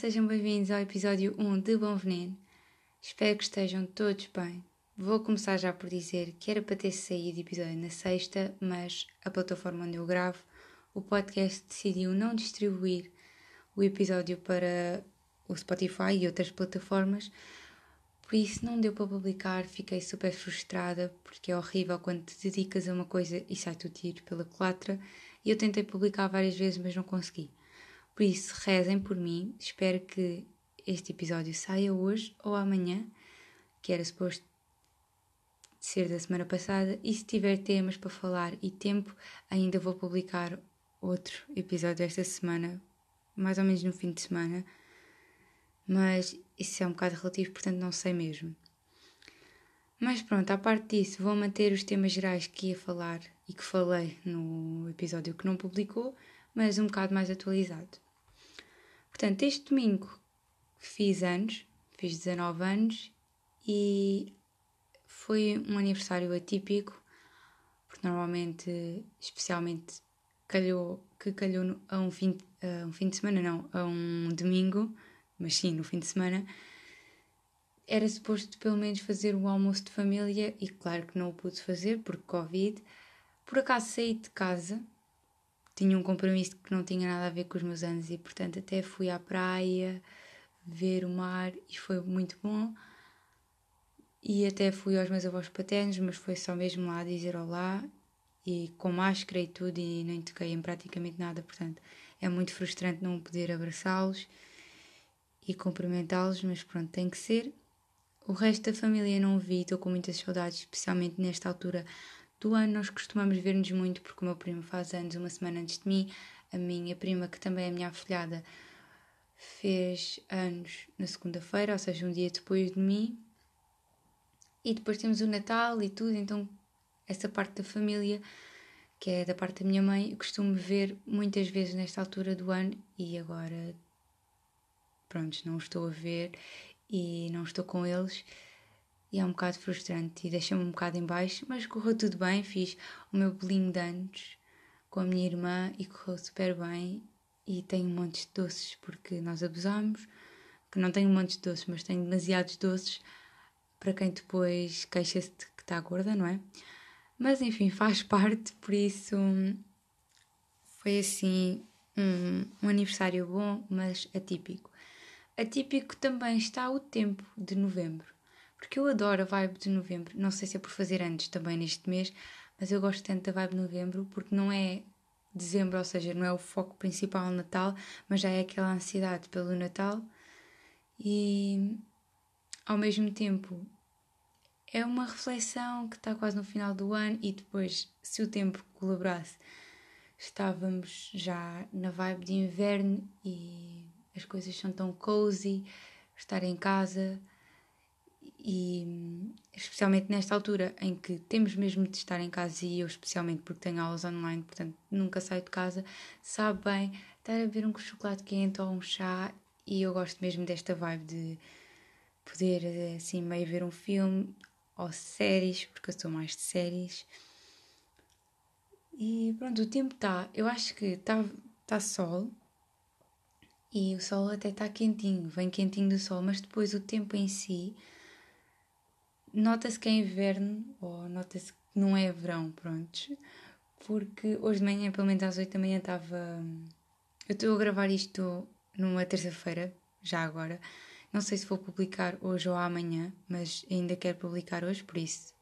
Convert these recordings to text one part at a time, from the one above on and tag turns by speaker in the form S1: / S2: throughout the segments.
S1: sejam bem-vindos ao episódio 1 de Bom Veneno. Espero que estejam todos bem. Vou começar já por dizer que era para ter saído episódio na sexta, mas a plataforma onde eu gravo, o podcast decidiu não distribuir o episódio para o Spotify e outras plataformas, por isso não deu para publicar, fiquei super frustrada, porque é horrível quando te dedicas a uma coisa e sai tudo tiro pela culatra, e eu tentei publicar várias vezes, mas não consegui. Por isso, rezem por mim. Espero que este episódio saia hoje ou amanhã, que era suposto ser da semana passada. E se tiver temas para falar e tempo, ainda vou publicar outro episódio esta semana, mais ou menos no fim de semana. Mas isso é um bocado relativo, portanto não sei mesmo. Mas pronto, à parte disso, vou manter os temas gerais que ia falar e que falei no episódio que não publicou, mas um bocado mais atualizado. Portanto, este domingo fiz anos, fiz 19 anos e foi um aniversário atípico, porque normalmente, especialmente, calhou, que calhou a um fim, a um fim de semana, não, a um domingo, mas sim, no fim de semana, era suposto pelo menos fazer um almoço de família e claro que não o pude fazer porque Covid. Por acaso saí de casa, tinha um compromisso que não tinha nada a ver com os meus anos e, portanto, até fui à praia ver o mar e foi muito bom. E até fui aos meus avós paternos, mas foi só mesmo lá dizer olá e com máscara e tudo e não toquei em praticamente nada, portanto, é muito frustrante não poder abraçá-los e cumprimentá-los, mas pronto, tem que ser. O resto da família não vi, estou com muitas saudades, especialmente nesta altura do ano nós costumamos ver-nos muito porque o meu primo faz anos uma semana antes de mim, a minha prima, que também é minha afilhada, fez anos na segunda-feira, ou seja, um dia depois de mim. E depois temos o Natal e tudo, então essa parte da família, que é da parte da minha mãe, eu costumo ver muitas vezes nesta altura do ano e agora, pronto, não estou a ver e não estou com eles e é um bocado frustrante e deixa-me um bocado em baixo, mas correu tudo bem, fiz o meu bolinho de anos com a minha irmã e correu super bem e tenho um monte de doces porque nós abusamos, que não tenho um monte de doces, mas tenho demasiados doces para quem depois queixa-se de que está gorda, não é? Mas enfim, faz parte, por isso foi assim um, um aniversário bom, mas atípico. Atípico também está o tempo de novembro porque eu adoro a vibe de novembro. Não sei se é por fazer antes também neste mês, mas eu gosto tanto da vibe de novembro porque não é dezembro, ou seja, não é o foco principal no Natal, mas já é aquela ansiedade pelo Natal e ao mesmo tempo é uma reflexão que está quase no final do ano e depois, se o tempo colaborasse, estávamos já na vibe de inverno e as coisas são tão cozy, estar em casa e especialmente nesta altura em que temos mesmo de estar em casa e eu especialmente porque tenho aulas online, portanto nunca saio de casa, sabe bem estar a beber um chocolate quente ou um chá e eu gosto mesmo desta vibe de poder assim meio ver um filme ou séries, porque eu sou mais de séries. E pronto, o tempo está, eu acho que está tá sol e o sol até está quentinho, vem quentinho do sol, mas depois o tempo em si Nota-se que é inverno, ou nota-se que não é verão, pronto. Porque hoje de manhã, pelo menos às 8 da manhã, estava. Eu estou a gravar isto numa terça-feira, já agora. Não sei se vou publicar hoje ou amanhã, mas ainda quero publicar hoje, por isso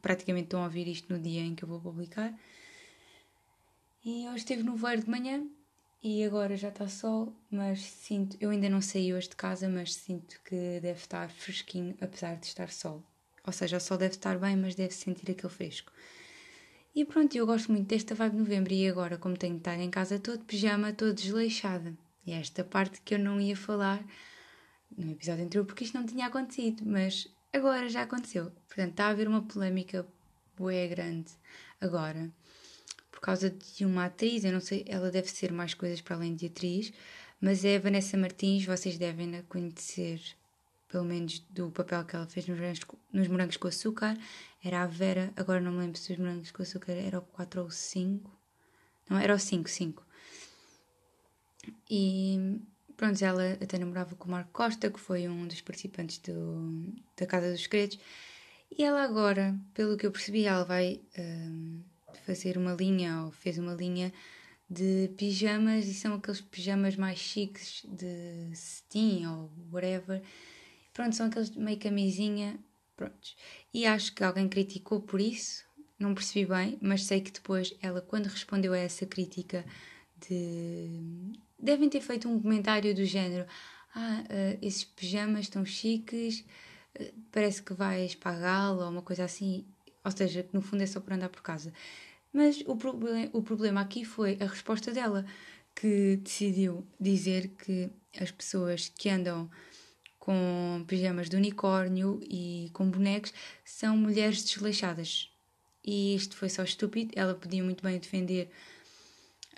S1: praticamente estão a ouvir isto no dia em que eu vou publicar. E hoje esteve no voeiro de manhã e agora já está sol, mas sinto, eu ainda não saí hoje de casa, mas sinto que deve estar fresquinho, apesar de estar sol. Ou seja, o sol deve estar bem, mas deve sentir aquele fresco. E pronto, eu gosto muito desta vibe de novembro e agora, como tenho de estar em casa todo pijama, todo desleixada. E esta parte que eu não ia falar no episódio anterior porque isto não tinha acontecido, mas agora já aconteceu. Portanto, está a haver uma polémica bué grande agora por causa de uma atriz, eu não sei, ela deve ser mais coisas para além de atriz, mas é a Vanessa Martins, vocês devem a conhecer, pelo menos do papel que ela fez nos morangos, nos morangos com açúcar. Era a Vera, agora não me lembro se os morangos com açúcar era o 4 ou 5. Não, era o 5, 5. E pronto, ela até namorava com o Marco Costa, que foi um dos participantes do, da Casa dos Segredos. E ela agora, pelo que eu percebi, ela vai um, fazer uma linha, ou fez uma linha de pijamas, e são aqueles pijamas mais chiques de cetim ou whatever. Pronto, são aqueles meio camisinha, prontos. E acho que alguém criticou por isso, não percebi bem, mas sei que depois ela, quando respondeu a essa crítica, de. devem ter feito um comentário do género: Ah, uh, esses pijamas estão chiques, uh, parece que vais pagá-lo, ou uma coisa assim. Ou seja, que no fundo é só para andar por casa. Mas o, o problema aqui foi a resposta dela, que decidiu dizer que as pessoas que andam com pijamas de unicórnio e com bonecos são mulheres desleixadas. E isto foi só estúpido. Ela podia muito bem defender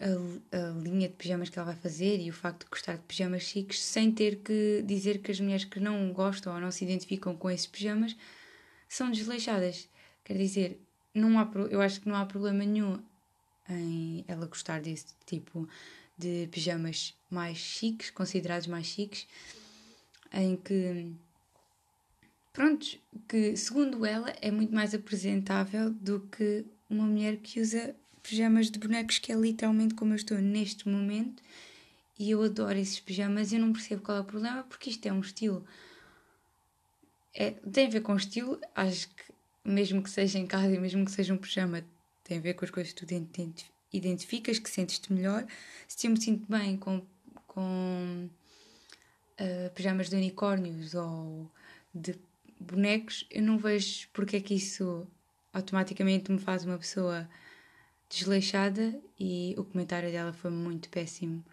S1: a, a, linha de pijamas que ela vai fazer e o facto de gostar de pijamas chiques sem ter que dizer que as mulheres que não gostam ou não se identificam com esses pijamas são desleixadas. Quer dizer, não há, eu acho que não há problema nenhum em ela gostar desse tipo de pijamas mais chiques, considerados mais chiques, em que, pronto, que segundo ela é muito mais apresentável do que uma mulher que usa pijamas de bonecos, que é literalmente como eu estou neste momento, e eu adoro esses pijamas e eu não percebo qual é o problema, porque isto é um estilo. É, tem a ver com estilo, acho que mesmo que seja em casa e mesmo que seja um pijama, tem a ver com as coisas que tu identificas, que sentes-te melhor. Se eu me sinto bem com, com uh, pijamas de unicórnios ou de bonecos, eu não vejo porque é que isso automaticamente me faz uma pessoa desleixada e o comentário dela foi muito péssimo.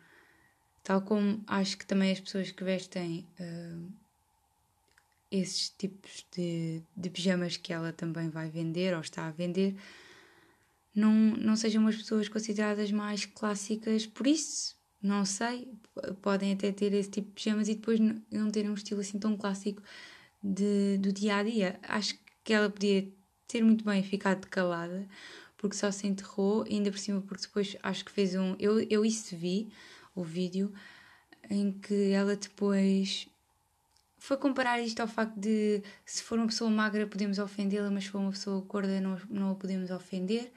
S1: Tal como acho que também as pessoas que vestem uh, esses tipos de, de pijamas que ela também vai vender ou está a vender não, não sejam umas pessoas consideradas mais clássicas por isso. Não sei, podem até ter esse tipo de pijamas e depois não terem um estilo assim tão clássico de, do dia a dia. Acho que ela podia ter muito bem ficado calada, porque só se enterrou, ainda por cima, porque depois acho que fez um. Eu, eu isso vi, o vídeo, em que ela depois foi comparar isto ao facto de se for uma pessoa magra podemos ofendê-la, mas se for uma pessoa gorda não, não a podemos ofender,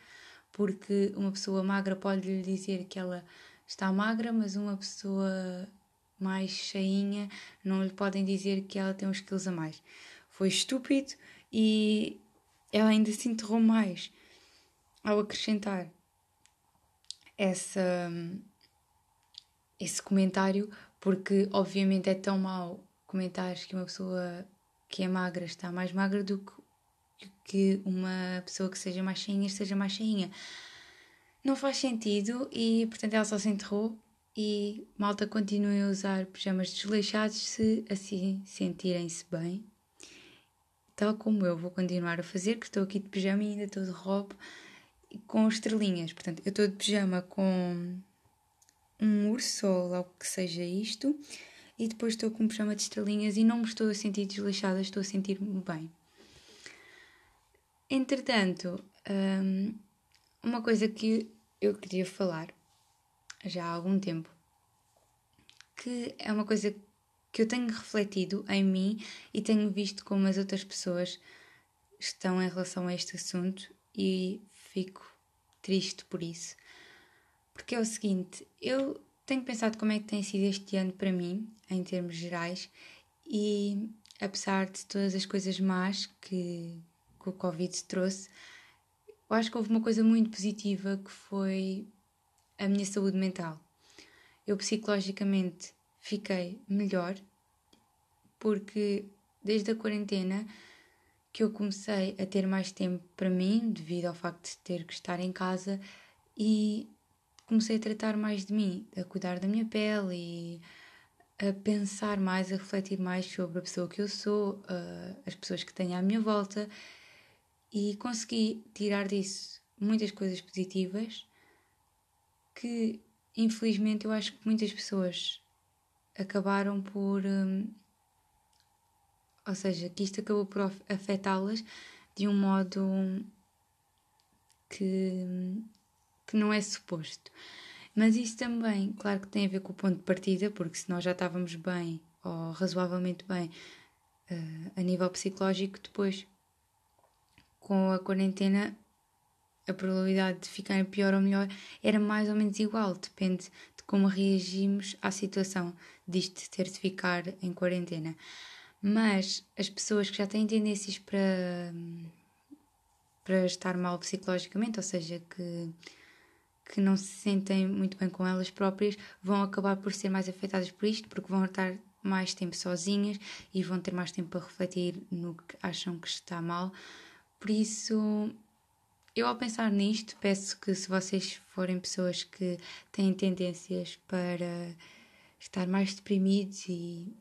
S1: porque uma pessoa magra pode lhe dizer que ela está magra, mas uma pessoa mais cheinha não lhe podem dizer que ela tem uns quilos a mais. Foi estúpido e ela ainda se enterrou mais ao acrescentar essa, esse comentário, porque obviamente é tão mau comentares que uma pessoa que é magra está mais magra do que, uma pessoa que seja mais cheinha esteja mais cheinha. Não faz sentido e, portanto, ela só se enterrou e malta continue a usar pijamas desleixados se assim sentirem-se bem. Tal como eu vou continuar a fazer, que estou aqui de pijama e ainda estou de roupa com estrelinhas. Portanto, eu estou de pijama com um urso ou algo que seja isto e depois estou com um pijama de estrelinhas e não me estou a sentir desleixada, estou a sentir-me bem. Entretanto, hum, uma coisa que eu queria falar já há algum tempo, que é uma coisa que eu tenho refletido em mim e tenho visto como as outras pessoas estão em relação a este assunto e fico triste por isso. Porque é o seguinte, eu tenho pensado como é que tem sido este ano para mim, em termos gerais, e apesar de todas as coisas más que, que o Covid trouxe, eu acho que houve uma coisa muito positiva que foi a minha saúde mental. Eu psicologicamente fiquei melhor porque desde a quarentena que eu comecei a ter mais tempo para mim, devido ao facto de ter que estar em casa, e comecei a tratar mais de mim, a cuidar da minha pele e a pensar mais, a refletir mais sobre a pessoa que eu sou, as pessoas que tenho à minha volta e consegui tirar disso muitas coisas positivas que infelizmente eu acho que muitas pessoas acabaram por. Hum, ou seja, que isto acabou por afetá-las de um modo que hum, que não é suposto. Mas isso também, claro que tem a ver com o ponto de partida, porque se nós já estávamos bem ou razoavelmente bem uh, a nível psicológico, depois com a quarentena a probabilidade de ficar pior ou melhor era mais ou menos igual, depende de como reagimos à situação disto ter de ficar em quarentena. Mas as pessoas que já têm tendências para, para estar mal psicologicamente, ou seja, que, que não se sentem muito bem com elas próprias, vão acabar por ser mais afetadas por isto, porque vão estar mais tempo sozinhas e vão ter mais tempo para refletir no que acham que está mal. Por isso, eu ao pensar nisto, peço que se vocês forem pessoas que têm tendências para estar mais deprimidos e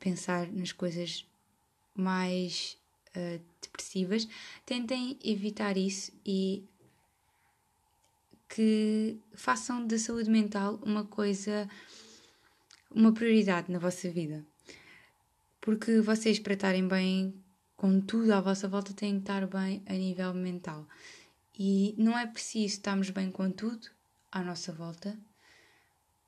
S1: pensar nas coisas mais uh, depressivas, tentem evitar isso e que façam da saúde mental uma coisa, uma prioridade na vossa vida. Porque vocês, para estarem bem com tudo à vossa volta, têm que estar bem a nível mental. E não é preciso estarmos bem com tudo à nossa volta,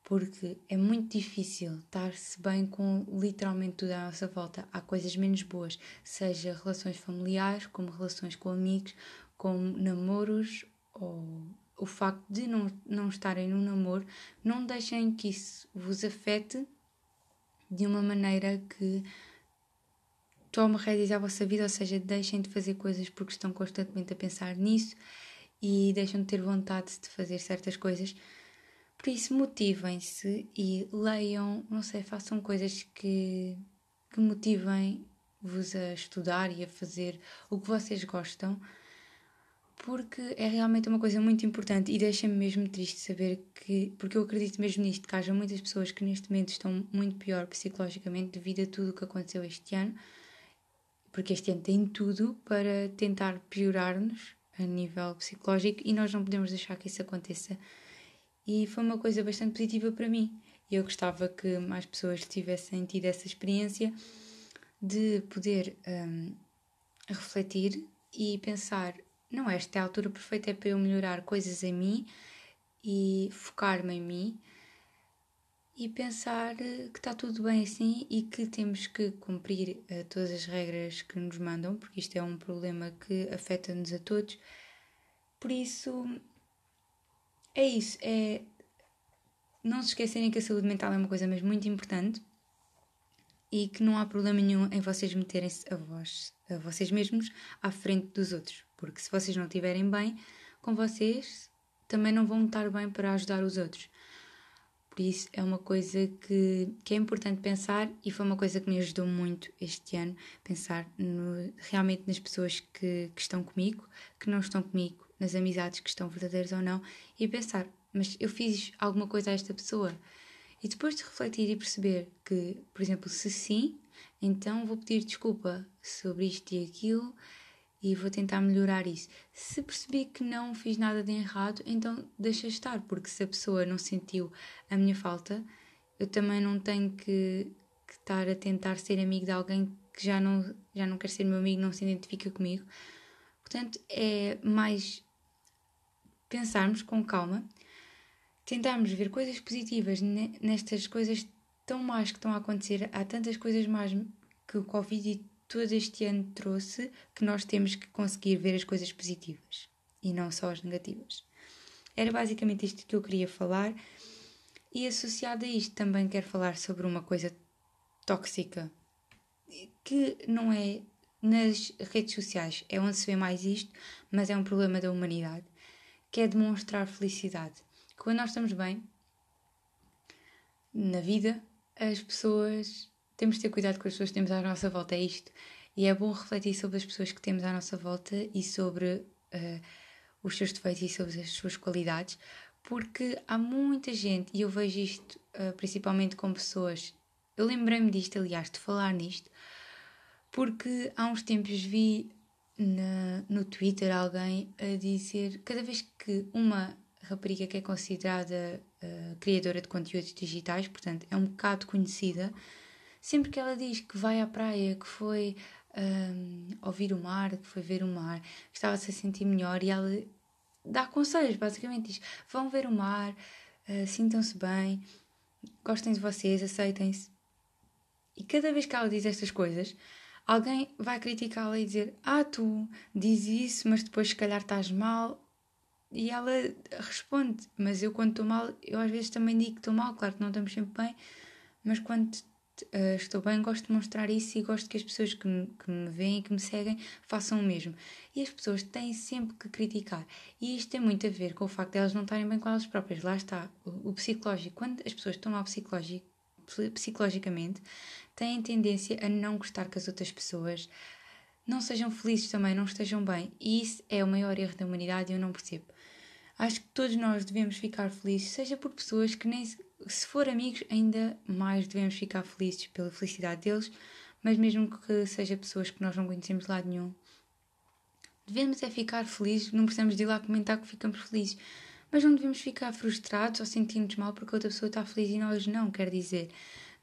S1: porque é muito difícil estar-se bem com literalmente tudo à nossa volta. Há coisas menos boas, seja relações familiares, como relações com amigos, como namoros ou o facto de não, não estarem num namoro, não deixem que isso vos afete de uma maneira que tome rédeas à vossa vida, ou seja, deixem de fazer coisas porque estão constantemente a pensar nisso e deixam de ter vontade de fazer certas coisas. Por isso, motivem-se e leiam, não sei, façam coisas que, que motivem-vos a estudar e a fazer o que vocês gostam, porque é realmente uma coisa muito importante e deixa-me mesmo triste saber que, porque eu acredito mesmo nisto, que haja muitas pessoas que neste momento estão muito pior psicologicamente devido a tudo o que aconteceu este ano porque este ano tem tudo para tentar piorar-nos a nível psicológico e nós não podemos deixar que isso aconteça. E foi uma coisa bastante positiva para mim. E eu gostava que mais pessoas tivessem tido essa experiência de poder um, refletir e pensar: não, esta é a altura perfeita é para eu melhorar coisas em mim e focar-me em mim e pensar eh, que está tudo bem assim e que temos que cumprir uh, todas as regras que nos mandam, porque isto é um problema que afeta-nos a todos. Por isso, é isso. É não se esquecerem que a saúde mental é uma coisa mesmo muito importante e que não há problema nenhum em vocês meterem-se a, vós, a vocês mesmos à frente dos outros, porque se vocês não estiverem bem com vocês, também não vão estar bem para ajudar os outros. Por isso é uma coisa que, que é importante pensar e foi uma coisa que me ajudou muito este ano, pensar no, realmente nas pessoas que, que estão comigo, que não estão comigo, nas amizades que estão verdadeiras ou não, e pensar, mas eu fiz alguma coisa a esta pessoa? E depois de refletir e perceber que, por exemplo, se sim, então vou pedir desculpa sobre isto e aquilo e vou tentar melhorar isso. Se percebi que não fiz nada de errado, então deixa estar, porque se a pessoa não sentiu a minha falta, eu também não tenho que, que estar a tentar ser amigo de alguém que já não, já não quer ser meu amigo, não se identifica comigo. Portanto, é mais pensarmos com calma, tentarmos ver coisas positivas nestas coisas tão más que estão a acontecer. Há tantas coisas más que o Covid todo este ano trouxe que nós temos que conseguir ver as coisas positivas e não só as negativas. Era basicamente isto que eu queria falar, e associado a isto também quero falar sobre uma coisa tóxica que não é nas redes sociais, é onde se vê mais isto, mas é um problema da humanidade, que é demonstrar felicidade. Quando nós estamos bem na vida, as pessoas temos de ter cuidado com as pessoas que temos à nossa volta, é isto. E é bom refletir sobre as pessoas que temos à nossa volta e sobre uh, os seus defeitos e sobre as suas qualidades, porque há muita gente, e eu vejo isto uh, principalmente com pessoas. Eu lembrei-me disto, aliás, de falar nisto, porque há uns tempos vi na, no Twitter alguém a dizer cada vez que uma rapariga que é considerada uh, criadora de conteúdos digitais, portanto é um bocado conhecida, sempre que ela diz que vai à praia, que foi um, ouvir o mar, que foi ver o mar, estava-se a sentir melhor e ela dá conselhos, basicamente diz: vão ver o mar, uh, sintam-se bem, gostem de vocês, aceitem-se. E cada vez que ela diz estas coisas, alguém vai criticá-la e dizer: Ah, tu dizes isso, mas depois se calhar estás mal. E ela responde: Mas eu quando estou mal, eu às vezes também digo que estou mal, claro que não estamos sempre bem, mas quando uh, estou bem, gosto de mostrar isso e gosto que as pessoas que me, que me veem e que me seguem façam o mesmo. E as pessoas têm sempre que criticar. E isto tem muito a ver com o facto de elas não estarem bem com elas próprias. Lá está, o, o psicológico. Quando as pessoas estão mal psicológico, psicologicamente, têm tendência a não gostar que as outras pessoas não sejam felizes também, não estejam bem. E isso é o maior erro da humanidade e eu não percebo. Acho que todos nós devemos ficar felizes, seja por pessoas que nem se for amigos, ainda mais devemos ficar felizes pela felicidade deles, mas mesmo que seja pessoas que nós não conhecemos de lado nenhum, devemos é ficar felizes, não precisamos de ir lá comentar que ficamos felizes, mas não devemos ficar frustrados ou sentir-nos mal porque outra pessoa está feliz e nós não, quer dizer.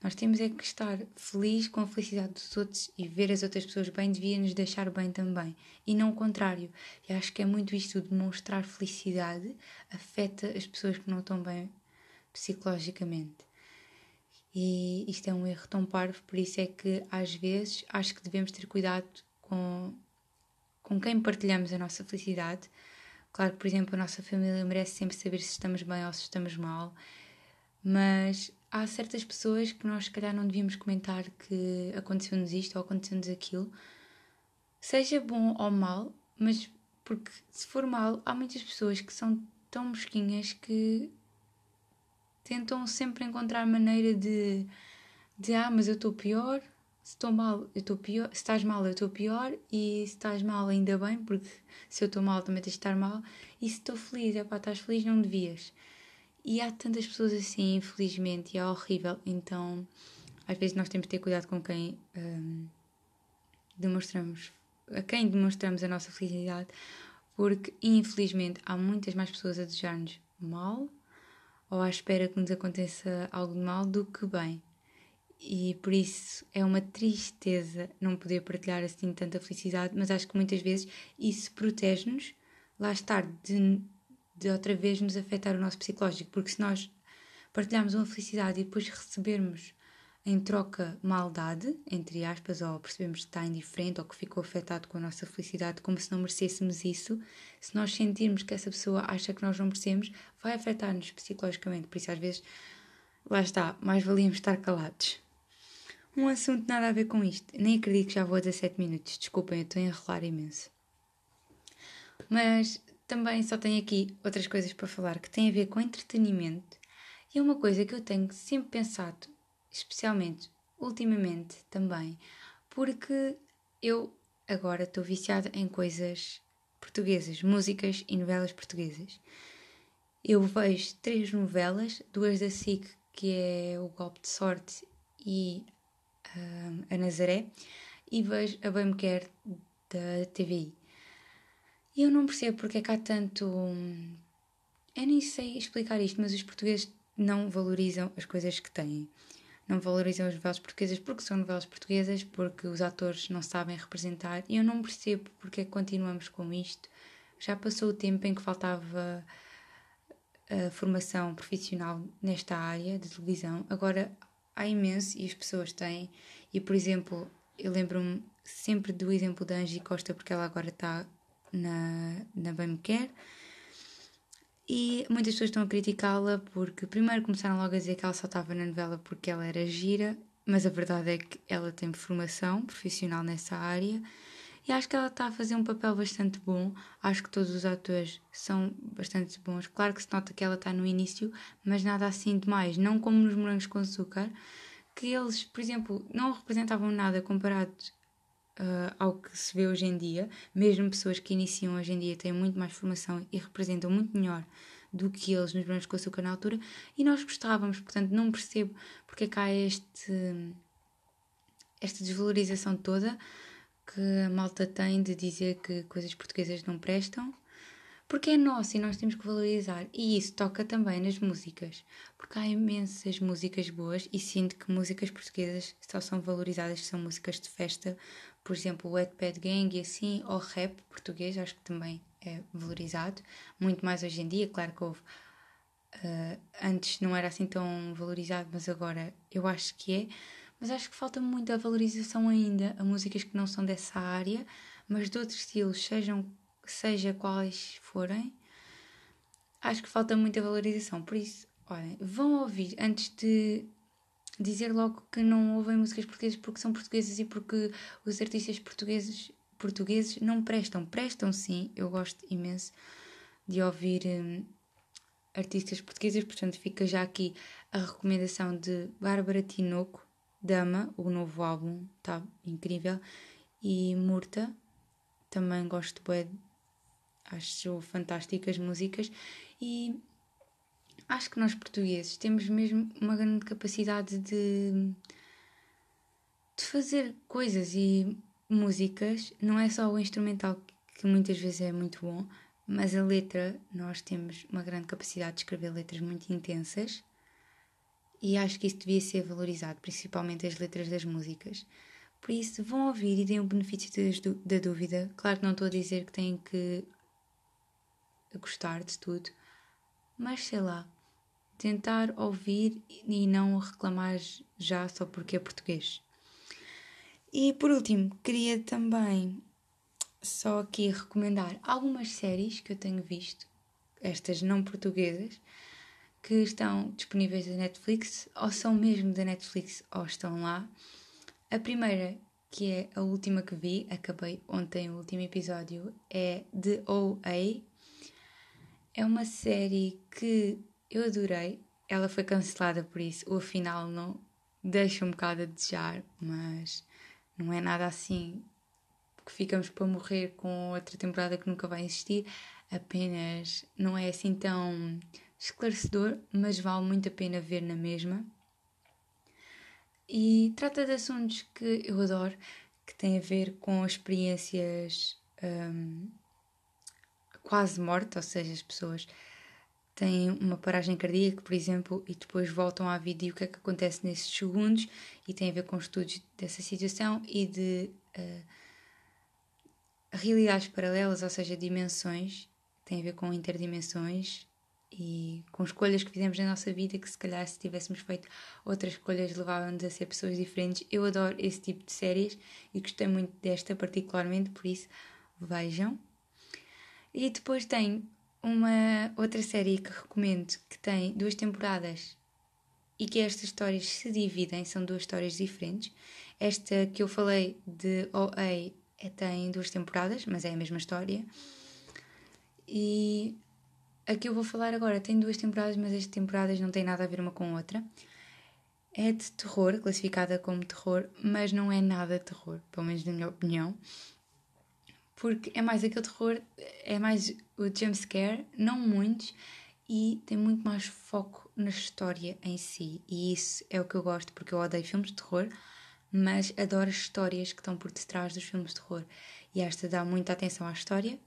S1: Nós temos é que estar feliz com a felicidade dos outros e ver as outras pessoas bem devia nos deixar bem também. E não o contrário. E acho que é muito isto de demonstrar felicidade afeta as pessoas que não estão bem psicologicamente. E isto é um erro tão parvo, por isso é que às vezes acho que devemos ter cuidado com, com quem partilhamos a nossa felicidade. Claro que, por exemplo, a nossa família merece sempre saber se estamos bem ou se estamos mal, mas há certas pessoas que nós, se calhar, não devíamos comentar que aconteceu-nos isto ou aconteceu-nos aquilo, seja bom ou mal, mas porque se for mal, há muitas pessoas que são tão mesquinhas que tentam sempre encontrar maneira de, de ah, mas eu estou pior, se estou mal, eu estou pior, se estás mal, eu estou pior, e se estás mal, ainda bem, porque se eu estou mal, também tens de estar mal, e se estou feliz, é pá, estás feliz, não devias. E há tantas pessoas assim, infelizmente, e é horrível, então às vezes nós temos de ter cuidado com quem hum, demonstramos, a quem demonstramos a nossa felicidade, porque infelizmente há muitas mais pessoas a desejar-nos mal ou à espera que nos aconteça algo de mal do que bem. E por isso é uma tristeza não poder partilhar assim tanta felicidade, mas acho que muitas vezes isso protege-nos, lá estar, de, de outra vez nos afetar o nosso psicológico, porque se nós partilharmos uma felicidade e depois recebermos em troca maldade, entre aspas, ou percebemos que está indiferente ou que ficou afetado com a nossa felicidade, como se não merecêssemos isso, se nós sentirmos que essa pessoa acha que nós não merecemos, vai afetar-nos psicologicamente. Por isso, às vezes, lá está, mais valíamos estar calados. Um assunto nada a ver com isto. Nem acredito que já vou a 17 minutos. Desculpem, eu estou a enrolar imenso. Mas também só tenho aqui outras coisas para falar que têm a ver com entretenimento. E é uma coisa que eu tenho sempre pensado especialmente ultimamente também, porque eu agora estou viciada em coisas portuguesas, músicas e novelas portuguesas. Eu vejo três novelas, duas da SIC, que é O Golpe de Sorte e uh, A Nazaré, e vejo a Bem Quer da TVI. E eu não percebo porque é que há tanto. Eu nem sei explicar isto, mas os portugueses não valorizam as coisas que têm não valorizam as novelas portuguesas porque são novelas portuguesas, porque os atores não sabem representar e eu não percebo porque é que continuamos com isto. Já passou o tempo em que faltava a formação profissional nesta área de televisão, agora há imenso e as pessoas têm. E, por exemplo, eu lembro-me sempre do exemplo da Angie Costa, porque ela agora está na, na Bem Me Quer e muitas pessoas estão a criticá-la porque, primeiro, começaram logo a dizer que ela só estava na novela porque ela era gira, mas a verdade é que ela tem formação profissional nessa área e acho que ela está a fazer um papel bastante bom. Acho que todos os atores são bastante bons. Claro que se nota que ela está no início, mas nada assim demais. Não como nos Morangos com Açúcar, que eles, por exemplo, não representavam nada comparado uh, ao que se vê hoje em dia. Mesmo pessoas que iniciam hoje em dia têm muito mais formação e representam muito melhor do que eles nos Brancos com Açúcar na altura e nós gostávamos, portanto não percebo porque é que há este, esta desvalorização toda que a malta tem de dizer que coisas portuguesas não prestam porque é nosso e nós temos que valorizar. E isso toca também nas músicas, porque há imensas músicas boas e sinto que músicas portuguesas só são valorizadas se são músicas de festa, por exemplo, o Wetpad Gang e assim, ou rap português, acho que também é valorizado, muito mais hoje em dia. Claro que houve Uh, antes não era assim tão valorizado, mas agora eu acho que é. Mas acho que falta muita valorização ainda a músicas que não são dessa área, mas de outros estilos, sejam, seja quais forem. Acho que falta muita valorização. Por isso, olhem, vão ouvir antes de dizer logo que não ouvem músicas portuguesas porque são portuguesas e porque os artistas portugueses, portugueses não prestam. Prestam sim, eu gosto imenso de ouvir hum, artistas portugueses, portanto fica já aqui a recomendação de Bárbara Tinoco, Dama, o novo álbum, está incrível, e Murta, também gosto bem, acho fantásticas músicas e acho que nós portugueses temos mesmo uma grande capacidade de, de fazer coisas e músicas, não é só o instrumental que muitas vezes é muito bom, mas a letra, nós temos uma grande capacidade de escrever letras muito intensas e acho que isso devia ser valorizado, principalmente as letras das músicas. Por isso, vão ouvir e deem o benefício da dúvida. Claro que não estou a dizer que têm que gostar de tudo, mas sei lá, tentar ouvir e não reclamar já só porque é português. E por último, queria também só aqui recomendar algumas séries que eu tenho visto, estas não portuguesas, que estão disponíveis na Netflix, ou são mesmo da Netflix ou estão lá. A primeira, que é a última que vi, acabei ontem o último episódio, é The OA. É uma série que eu adorei. Ela foi cancelada por isso, o final não deixa um bocado a desejar, mas não é nada assim que ficamos para morrer com outra temporada que nunca vai existir. Apenas não é assim tão esclarecedor, mas vale muito a pena ver na mesma. E trata de assuntos que eu adoro, que têm a ver com experiências um, quase morte, ou seja, as pessoas têm uma paragem cardíaca, por exemplo, e depois voltam à vida e o que é que acontece nesses segundos, e tem a ver com estudos dessa situação e de uh, realidades paralelas, ou seja, dimensões, tem a ver com interdimensões e com escolhas que fizemos na nossa vida que se calhar se tivéssemos feito outras escolhas levavam-nos a ser pessoas diferentes. Eu adoro esse tipo de séries e gostei muito desta particularmente, por isso vejam. E depois tem uma outra série que recomendo que tem duas temporadas e que estas histórias se dividem, são duas histórias diferentes. Esta que eu falei de OA é, tem duas temporadas, mas é a mesma história. E a que eu vou falar agora tem duas temporadas, mas as temporadas não têm nada a ver uma com a outra. É de terror, classificada como terror, mas não é nada terror, pelo menos na minha opinião. Porque é mais aquele terror, é mais o jumpscare, não muitos, e tem muito mais foco na história em si. E isso é o que eu gosto, porque eu odeio filmes de terror, mas adoro as histórias que estão por detrás dos filmes de terror. E esta dá muita atenção à história.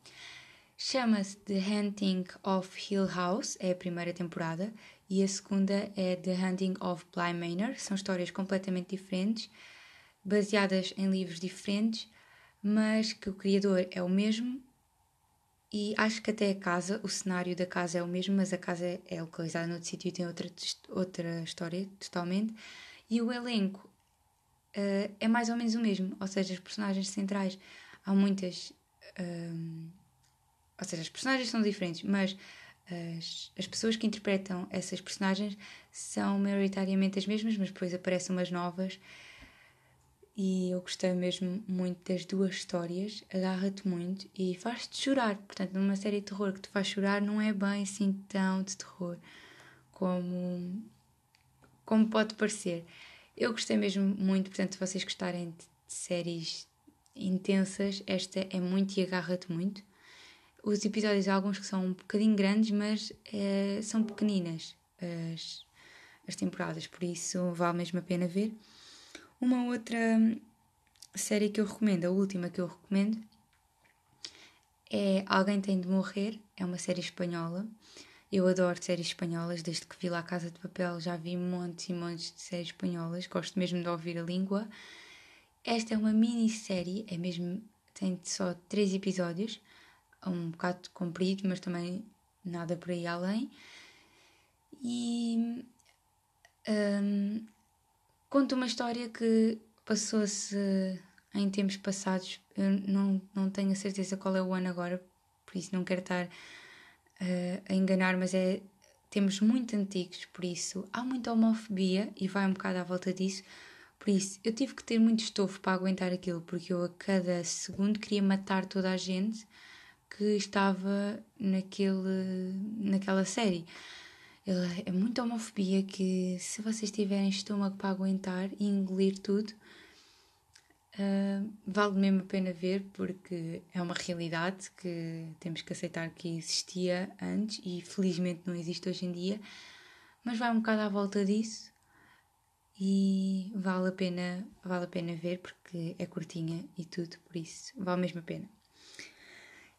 S1: Chama-se The Hunting of Hill House, é a primeira temporada, e a segunda é The Hunting of Bly Manor. São histórias completamente diferentes, baseadas em livros diferentes, mas que o criador é o mesmo. E acho que até a casa, o cenário da casa é o mesmo, mas a casa é localizada noutro sítio e tem outra, outra história totalmente. E o elenco uh, é mais ou menos o mesmo, ou seja, as personagens centrais há muitas. Uh, ou seja, as personagens são diferentes, mas as, as pessoas que interpretam essas personagens são maioritariamente as mesmas, mas depois aparecem umas novas. E eu gostei mesmo muito das duas histórias, agarra-te muito e faz-te chorar. Portanto, numa série de terror que te faz chorar, não é bem assim tão de terror como, como pode parecer. Eu gostei mesmo muito, portanto, se vocês gostarem de, de séries intensas, esta é muito e agarra-te muito. Os episódios, há alguns que são um bocadinho grandes, mas é, são pequeninas as, as temporadas, por isso vale mesmo a pena ver. Uma outra série que eu recomendo, a última que eu recomendo, é Alguém Tem de Morrer, é uma série espanhola. Eu adoro séries espanholas, desde que vi lá Casa de Papel já vi montes e montes de séries espanholas, gosto mesmo de ouvir a língua. Esta é uma minissérie, é mesmo, tem só três episódios, um bocado comprido, mas também nada por aí além. e um, conta uma história que passou-se em tempos passados. Eu não, não tenho a certeza qual é o ano agora, por isso não quero estar uh, a enganar, mas é temos muito antigos, por isso há muita homofobia e vai um bocado à volta disso. Por isso, eu tive que ter muito estofo para aguentar aquilo, porque eu a cada segundo queria matar toda a gente que estava naquele, naquela série. É muita homofobia que, se vocês tiverem estômago para aguentar e engolir tudo, uh, vale mesmo a pena ver, porque é uma realidade que temos que aceitar que existia antes e felizmente não existe hoje em dia, mas vai um bocado à volta disso e vale a pena, vale a pena ver porque é curtinha e tudo, por isso vale mesmo a pena.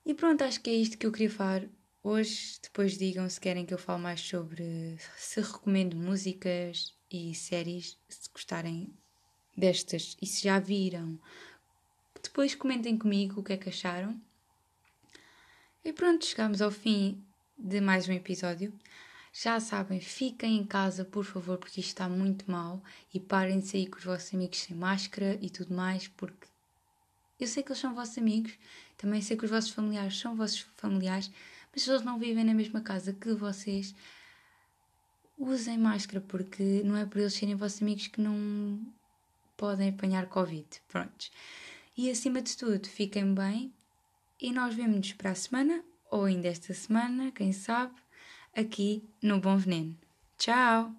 S1: E pronto, acho que é isto que eu queria falar hoje. Depois digam se querem que eu fale mais sobre se recomendo músicas e séries, se gostarem destas e se já viram. Depois comentem comigo o que é que acharam. E pronto, chegamos ao fim de mais um episódio. Já sabem, fiquem em casa, por favor, porque isto está muito mal e parem de sair com os vossos amigos sem máscara e tudo mais, porque eu sei que eles são vossos amigos, também sei que os vossos familiares são vossos familiares, mas se eles não vivem na mesma casa que vocês, usem máscara, porque não é por eles serem vossos amigos que não podem apanhar Covid. Prontos. E acima de tudo, fiquem bem e nós vemos-nos para a semana, ou ainda esta semana, quem sabe aqui no Bom Veneno. Tchau!